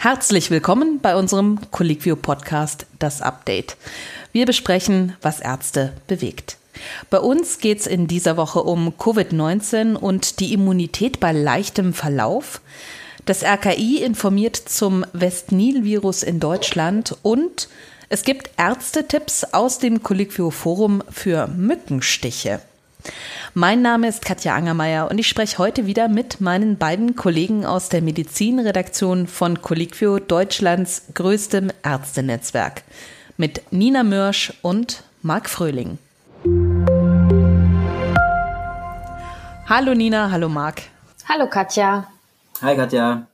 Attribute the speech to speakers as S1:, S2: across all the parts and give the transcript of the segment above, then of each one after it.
S1: Herzlich willkommen bei unserem Colliquio Podcast Das Update. Wir besprechen, was Ärzte bewegt. Bei uns geht es in dieser Woche um Covid-19 und die Immunität bei leichtem Verlauf. Das RKI informiert zum West-Nil-Virus in Deutschland und es gibt Ärztetipps aus dem Colliquio Forum für Mückenstiche. Mein Name ist Katja Angermeier und ich spreche heute wieder mit meinen beiden Kollegen aus der Medizinredaktion von Colliquio, Deutschlands größtem Ärztenetzwerk, mit Nina Mörsch und Marc Fröhling. Hallo Nina, hallo Marc.
S2: Hallo Katja.
S3: Hi Katja.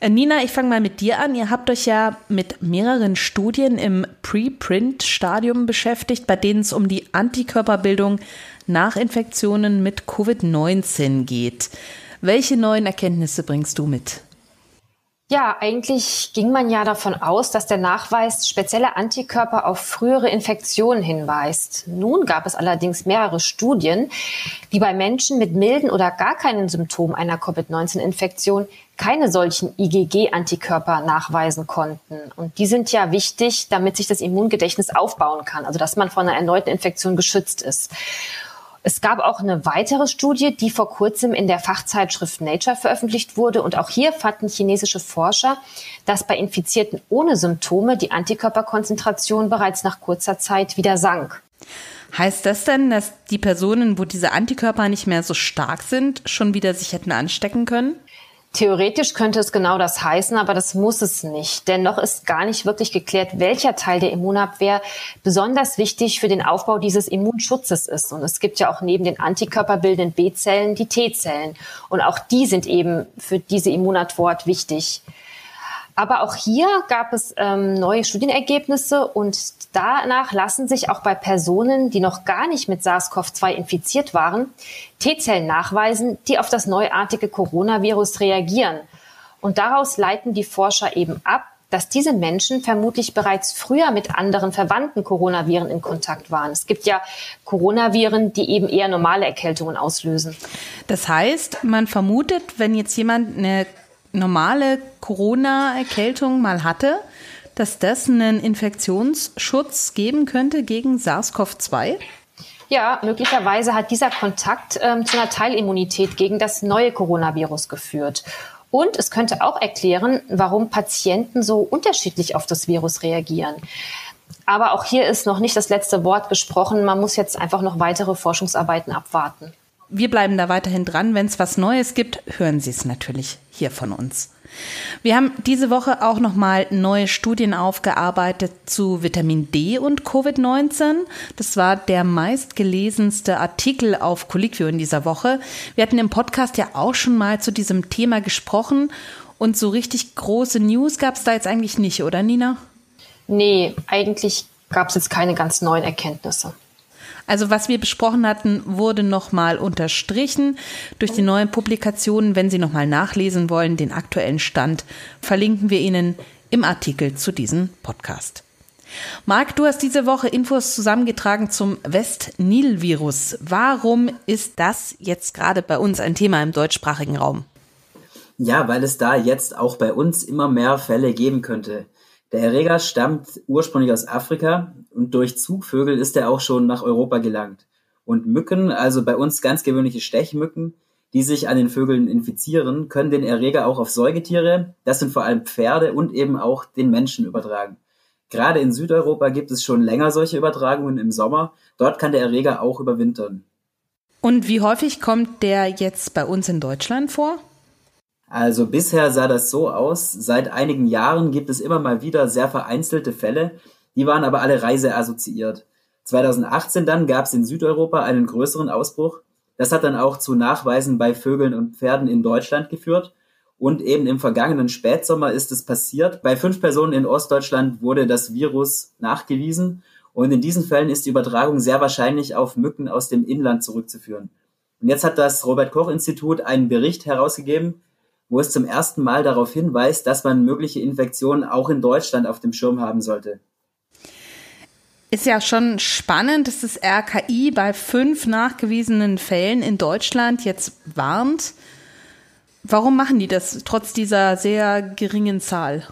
S1: Äh, Nina, ich fange mal mit dir an. Ihr habt euch ja mit mehreren Studien im Preprint-Stadium beschäftigt, bei denen es um die Antikörperbildung nach Infektionen mit Covid-19 geht. Welche neuen Erkenntnisse bringst du mit?
S2: Ja, eigentlich ging man ja davon aus, dass der Nachweis spezielle Antikörper auf frühere Infektionen hinweist. Nun gab es allerdings mehrere Studien, die bei Menschen mit milden oder gar keinen Symptomen einer Covid-19-Infektion keine solchen IgG-Antikörper nachweisen konnten. Und die sind ja wichtig, damit sich das Immungedächtnis aufbauen kann, also dass man vor einer erneuten Infektion geschützt ist. Es gab auch eine weitere Studie, die vor kurzem in der Fachzeitschrift Nature veröffentlicht wurde. Und auch hier fanden chinesische Forscher, dass bei Infizierten ohne Symptome die Antikörperkonzentration bereits nach kurzer Zeit wieder sank.
S1: Heißt das denn, dass die Personen, wo diese Antikörper nicht mehr so stark sind, schon wieder sich hätten anstecken können?
S2: Theoretisch könnte es genau das heißen, aber das muss es nicht. Denn noch ist gar nicht wirklich geklärt, welcher Teil der Immunabwehr besonders wichtig für den Aufbau dieses Immunschutzes ist. Und es gibt ja auch neben den antikörperbildenden B-Zellen die T-Zellen. Und auch die sind eben für diese Immunantwort wichtig. Aber auch hier gab es ähm, neue Studienergebnisse und danach lassen sich auch bei Personen, die noch gar nicht mit SARS-CoV-2 infiziert waren, T-Zellen nachweisen, die auf das neuartige Coronavirus reagieren. Und daraus leiten die Forscher eben ab, dass diese Menschen vermutlich bereits früher mit anderen verwandten Coronaviren in Kontakt waren. Es gibt ja Coronaviren, die eben eher normale Erkältungen auslösen.
S1: Das heißt, man vermutet, wenn jetzt jemand eine normale Corona-Erkältung mal hatte, dass das einen Infektionsschutz geben könnte gegen SARS-CoV-2?
S2: Ja, möglicherweise hat dieser Kontakt ähm, zu einer Teilimmunität gegen das neue Coronavirus geführt. Und es könnte auch erklären, warum Patienten so unterschiedlich auf das Virus reagieren. Aber auch hier ist noch nicht das letzte Wort gesprochen. Man muss jetzt einfach noch weitere Forschungsarbeiten abwarten.
S1: Wir bleiben da weiterhin dran. Wenn es was Neues gibt, hören Sie es natürlich hier von uns. Wir haben diese Woche auch nochmal neue Studien aufgearbeitet zu Vitamin D und Covid-19. Das war der meistgelesenste Artikel auf Colliquio in dieser Woche. Wir hatten im Podcast ja auch schon mal zu diesem Thema gesprochen und so richtig große News gab es da jetzt eigentlich nicht, oder Nina?
S2: Nee, eigentlich gab es jetzt keine ganz neuen Erkenntnisse.
S1: Also was wir besprochen hatten, wurde nochmal unterstrichen durch die neuen Publikationen. Wenn Sie nochmal nachlesen wollen, den aktuellen Stand, verlinken wir Ihnen im Artikel zu diesem Podcast. Marc, du hast diese Woche Infos zusammengetragen zum West-Nil-Virus. Warum ist das jetzt gerade bei uns ein Thema im deutschsprachigen Raum?
S3: Ja, weil es da jetzt auch bei uns immer mehr Fälle geben könnte. Der Erreger stammt ursprünglich aus Afrika und durch Zugvögel ist er auch schon nach Europa gelangt. Und Mücken, also bei uns ganz gewöhnliche Stechmücken, die sich an den Vögeln infizieren, können den Erreger auch auf Säugetiere, das sind vor allem Pferde und eben auch den Menschen übertragen. Gerade in Südeuropa gibt es schon länger solche Übertragungen im Sommer. Dort kann der Erreger auch überwintern.
S1: Und wie häufig kommt der jetzt bei uns in Deutschland vor?
S3: Also bisher sah das so aus. Seit einigen Jahren gibt es immer mal wieder sehr vereinzelte Fälle, die waren aber alle reiseassoziiert. 2018 dann gab es in Südeuropa einen größeren Ausbruch. Das hat dann auch zu Nachweisen bei Vögeln und Pferden in Deutschland geführt. Und eben im vergangenen Spätsommer ist es passiert. Bei fünf Personen in Ostdeutschland wurde das Virus nachgewiesen. Und in diesen Fällen ist die Übertragung sehr wahrscheinlich auf Mücken aus dem Inland zurückzuführen. Und jetzt hat das Robert Koch Institut einen Bericht herausgegeben, wo es zum ersten Mal darauf hinweist, dass man mögliche Infektionen auch in Deutschland auf dem Schirm haben sollte.
S1: Ist ja schon spannend, dass das RKI bei fünf nachgewiesenen Fällen in Deutschland jetzt warnt. Warum machen die das trotz dieser sehr geringen Zahl?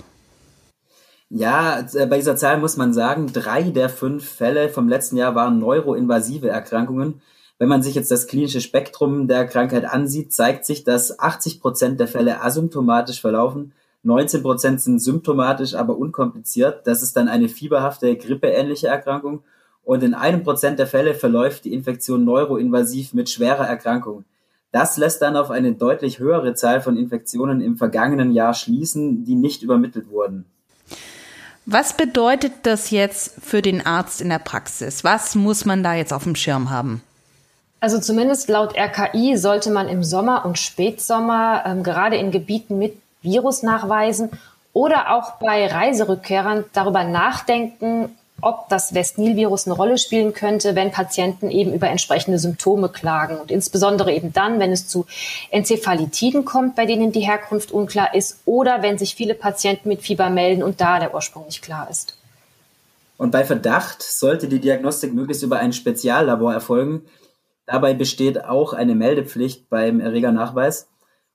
S3: Ja, äh, bei dieser Zahl muss man sagen, drei der fünf Fälle vom letzten Jahr waren neuroinvasive Erkrankungen. Wenn man sich jetzt das klinische Spektrum der Krankheit ansieht, zeigt sich, dass 80 Prozent der Fälle asymptomatisch verlaufen, 19 Prozent sind symptomatisch, aber unkompliziert. Das ist dann eine fieberhafte, grippeähnliche Erkrankung. Und in einem Prozent der Fälle verläuft die Infektion neuroinvasiv mit schwerer Erkrankung. Das lässt dann auf eine deutlich höhere Zahl von Infektionen im vergangenen Jahr schließen, die nicht übermittelt wurden.
S1: Was bedeutet das jetzt für den Arzt in der Praxis? Was muss man da jetzt auf dem Schirm haben?
S2: Also zumindest laut RKI sollte man im Sommer und Spätsommer ähm, gerade in Gebieten mit Virusnachweisen oder auch bei Reiserückkehrern darüber nachdenken, ob das West-Nil-Virus eine Rolle spielen könnte, wenn Patienten eben über entsprechende Symptome klagen. Und insbesondere eben dann, wenn es zu Enzephalitiden kommt, bei denen die Herkunft unklar ist, oder wenn sich viele Patienten mit Fieber melden und da der Ursprung nicht klar ist.
S3: Und bei Verdacht sollte die Diagnostik möglichst über ein Speziallabor erfolgen. Dabei besteht auch eine Meldepflicht beim Erregernachweis.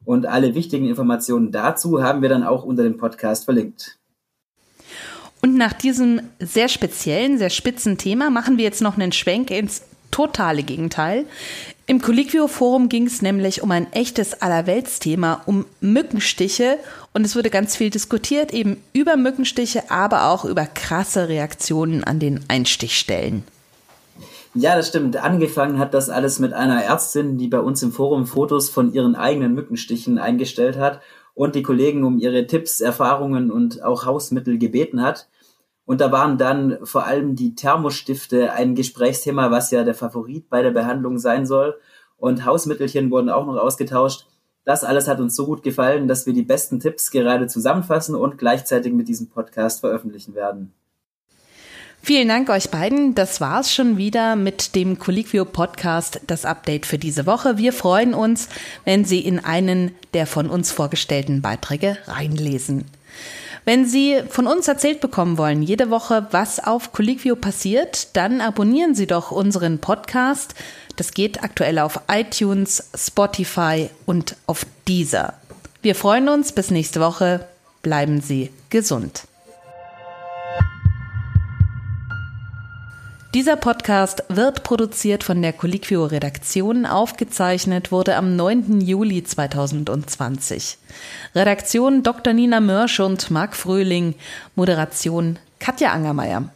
S3: Und alle wichtigen Informationen dazu haben wir dann auch unter dem Podcast verlinkt.
S1: Und nach diesem sehr speziellen, sehr spitzen Thema machen wir jetzt noch einen Schwenk ins totale Gegenteil. Im Colliquio Forum ging es nämlich um ein echtes Allerweltsthema, um Mückenstiche. Und es wurde ganz viel diskutiert, eben über Mückenstiche, aber auch über krasse Reaktionen an den Einstichstellen.
S3: Ja, das stimmt. Angefangen hat das alles mit einer Ärztin, die bei uns im Forum Fotos von ihren eigenen Mückenstichen eingestellt hat und die Kollegen um ihre Tipps, Erfahrungen und auch Hausmittel gebeten hat. Und da waren dann vor allem die Thermostifte ein Gesprächsthema, was ja der Favorit bei der Behandlung sein soll. Und Hausmittelchen wurden auch noch ausgetauscht. Das alles hat uns so gut gefallen, dass wir die besten Tipps gerade zusammenfassen und gleichzeitig mit diesem Podcast veröffentlichen werden.
S1: Vielen Dank euch beiden. Das war's schon wieder mit dem Colliquio Podcast, das Update für diese Woche. Wir freuen uns, wenn Sie in einen der von uns vorgestellten Beiträge reinlesen. Wenn Sie von uns erzählt bekommen wollen, jede Woche, was auf Colliquio passiert, dann abonnieren Sie doch unseren Podcast. Das geht aktuell auf iTunes, Spotify und auf Deezer. Wir freuen uns. Bis nächste Woche. Bleiben Sie gesund. Dieser Podcast wird produziert von der Colliquio Redaktion. Aufgezeichnet wurde am 9. Juli 2020. Redaktion Dr. Nina Mörsch und Marc Fröhling. Moderation Katja Angermeier.